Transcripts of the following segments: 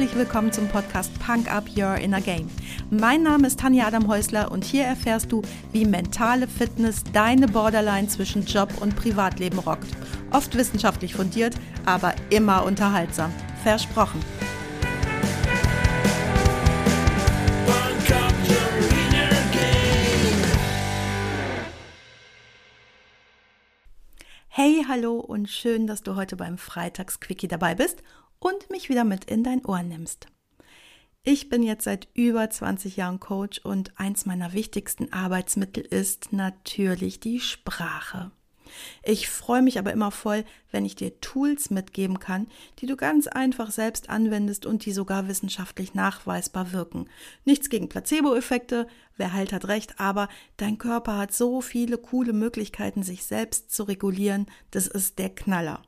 herzlich willkommen zum Podcast Punk Up Your Inner Game. Mein Name ist Tanja Adam Häusler und hier erfährst du, wie mentale Fitness deine Borderline zwischen Job und Privatleben rockt. Oft wissenschaftlich fundiert, aber immer unterhaltsam. Versprochen. Hey, hallo und schön, dass du heute beim Freitagsquickie dabei bist und mich wieder mit in dein Ohr nimmst. Ich bin jetzt seit über 20 Jahren Coach und eins meiner wichtigsten Arbeitsmittel ist natürlich die Sprache. Ich freue mich aber immer voll, wenn ich dir Tools mitgeben kann, die du ganz einfach selbst anwendest und die sogar wissenschaftlich nachweisbar wirken. Nichts gegen Placebo-Effekte, wer halt hat recht, aber dein Körper hat so viele coole Möglichkeiten, sich selbst zu regulieren, das ist der Knaller.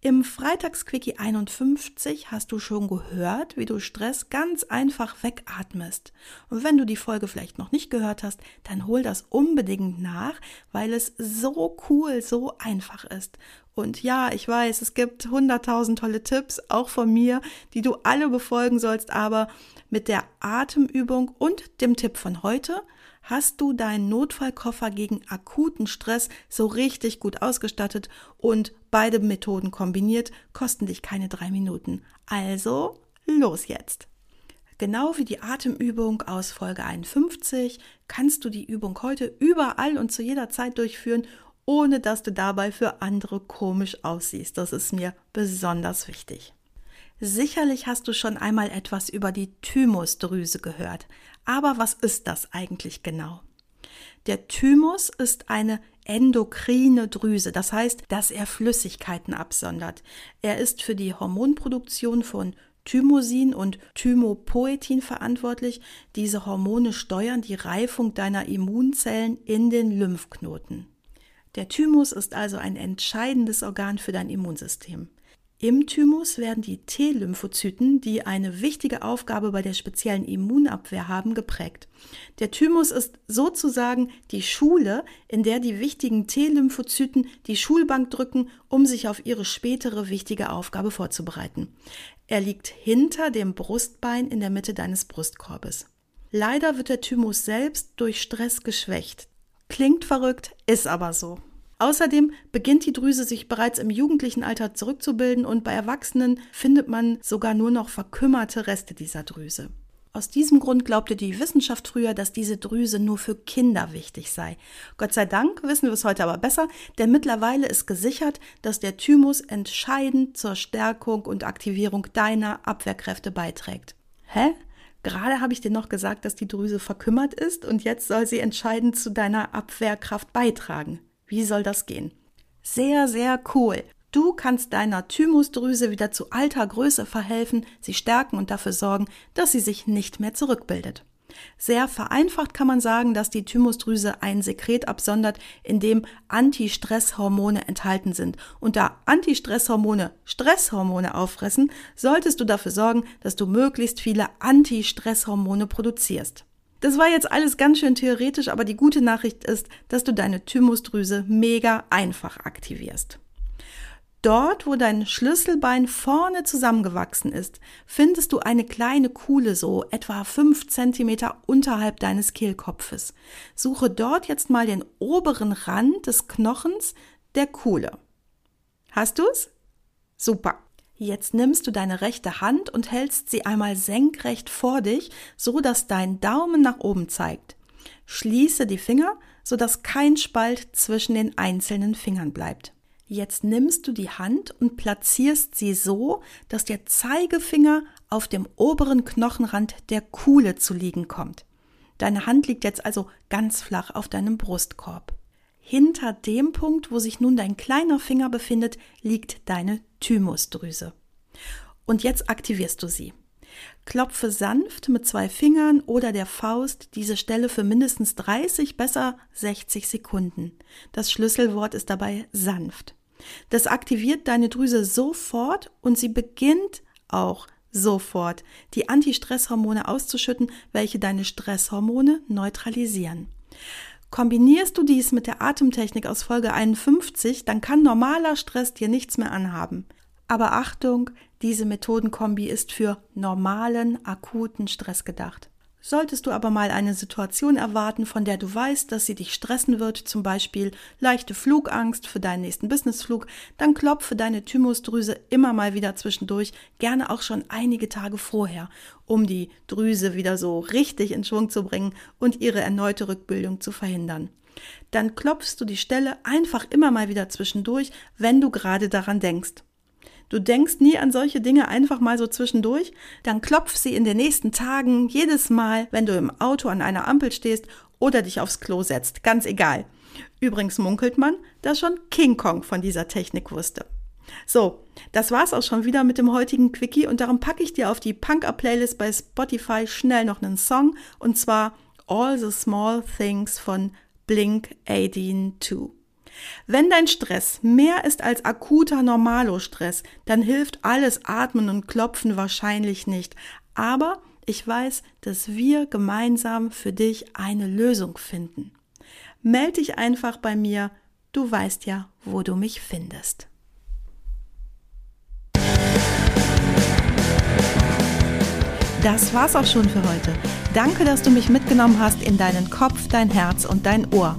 Im Freitagsquickie 51 hast du schon gehört, wie du Stress ganz einfach wegatmest. Und wenn du die Folge vielleicht noch nicht gehört hast, dann hol das unbedingt nach, weil es so cool, so einfach ist. Und ja, ich weiß, es gibt hunderttausend tolle Tipps, auch von mir, die du alle befolgen sollst, aber mit der Atemübung und dem Tipp von heute hast du deinen Notfallkoffer gegen akuten Stress so richtig gut ausgestattet und beide Methoden kombiniert kosten dich keine drei Minuten. Also los jetzt! Genau wie die Atemübung aus Folge 51 kannst du die Übung heute überall und zu jeder Zeit durchführen, ohne dass du dabei für andere komisch aussiehst. Das ist mir besonders wichtig. Sicherlich hast du schon einmal etwas über die Thymusdrüse gehört. Aber was ist das eigentlich genau? Der Thymus ist eine endokrine Drüse, das heißt, dass er Flüssigkeiten absondert. Er ist für die Hormonproduktion von Thymosin und Thymopoetin verantwortlich. Diese Hormone steuern die Reifung deiner Immunzellen in den Lymphknoten. Der Thymus ist also ein entscheidendes Organ für dein Immunsystem. Im Thymus werden die T-Lymphozyten, die eine wichtige Aufgabe bei der speziellen Immunabwehr haben, geprägt. Der Thymus ist sozusagen die Schule, in der die wichtigen T-Lymphozyten die Schulbank drücken, um sich auf ihre spätere wichtige Aufgabe vorzubereiten. Er liegt hinter dem Brustbein in der Mitte deines Brustkorbes. Leider wird der Thymus selbst durch Stress geschwächt. Klingt verrückt, ist aber so. Außerdem beginnt die Drüse sich bereits im jugendlichen Alter zurückzubilden und bei Erwachsenen findet man sogar nur noch verkümmerte Reste dieser Drüse. Aus diesem Grund glaubte die Wissenschaft früher, dass diese Drüse nur für Kinder wichtig sei. Gott sei Dank wissen wir es heute aber besser, denn mittlerweile ist gesichert, dass der Thymus entscheidend zur Stärkung und Aktivierung deiner Abwehrkräfte beiträgt. Hä? Gerade habe ich dir noch gesagt, dass die Drüse verkümmert ist und jetzt soll sie entscheidend zu deiner Abwehrkraft beitragen. Wie soll das gehen? Sehr, sehr cool. Du kannst deiner Thymusdrüse wieder zu alter Größe verhelfen, sie stärken und dafür sorgen, dass sie sich nicht mehr zurückbildet. Sehr vereinfacht kann man sagen, dass die Thymusdrüse ein Sekret absondert, in dem Antistresshormone enthalten sind. Und da Antistresshormone Stresshormone auffressen, solltest du dafür sorgen, dass du möglichst viele Antistresshormone produzierst. Das war jetzt alles ganz schön theoretisch, aber die gute Nachricht ist, dass du deine Thymusdrüse mega einfach aktivierst. Dort, wo dein Schlüsselbein vorne zusammengewachsen ist, findest du eine kleine Kuhle so etwa fünf Zentimeter unterhalb deines Kehlkopfes. Suche dort jetzt mal den oberen Rand des Knochens der Kuhle. Hast du's? Super. Jetzt nimmst du deine rechte Hand und hältst sie einmal senkrecht vor dich, so dass dein Daumen nach oben zeigt. Schließe die Finger, so dass kein Spalt zwischen den einzelnen Fingern bleibt. Jetzt nimmst du die Hand und platzierst sie so, dass der Zeigefinger auf dem oberen Knochenrand der Kuhle zu liegen kommt. Deine Hand liegt jetzt also ganz flach auf deinem Brustkorb. Hinter dem Punkt, wo sich nun dein kleiner Finger befindet, liegt deine Thymusdrüse. Und jetzt aktivierst du sie. Klopfe sanft mit zwei Fingern oder der Faust diese Stelle für mindestens 30, besser 60 Sekunden. Das Schlüsselwort ist dabei sanft. Das aktiviert deine Drüse sofort und sie beginnt auch sofort die Antistresshormone auszuschütten, welche deine Stresshormone neutralisieren. Kombinierst du dies mit der Atemtechnik aus Folge 51, dann kann normaler Stress dir nichts mehr anhaben. Aber Achtung, Diese Methodenkombi ist für normalen, akuten Stress gedacht. Solltest du aber mal eine Situation erwarten, von der du weißt, dass sie dich stressen wird, zum Beispiel leichte Flugangst für deinen nächsten Businessflug, dann klopfe deine Thymusdrüse immer mal wieder zwischendurch, gerne auch schon einige Tage vorher, um die Drüse wieder so richtig in Schwung zu bringen und ihre erneute Rückbildung zu verhindern. Dann klopfst du die Stelle einfach immer mal wieder zwischendurch, wenn du gerade daran denkst. Du denkst nie an solche Dinge einfach mal so zwischendurch, dann klopf sie in den nächsten Tagen jedes Mal, wenn du im Auto an einer Ampel stehst oder dich aufs Klo setzt, ganz egal. Übrigens munkelt man, dass schon King Kong von dieser Technik wusste. So, das war's auch schon wieder mit dem heutigen Quickie und darum packe ich dir auf die Punk-Up-Playlist bei Spotify schnell noch einen Song und zwar All the Small Things von Blink 182. Wenn dein Stress mehr ist als akuter Normalo-Stress, dann hilft alles Atmen und Klopfen wahrscheinlich nicht. Aber ich weiß, dass wir gemeinsam für dich eine Lösung finden. Meld dich einfach bei mir. Du weißt ja, wo du mich findest. Das war's auch schon für heute. Danke, dass du mich mitgenommen hast in deinen Kopf, dein Herz und dein Ohr.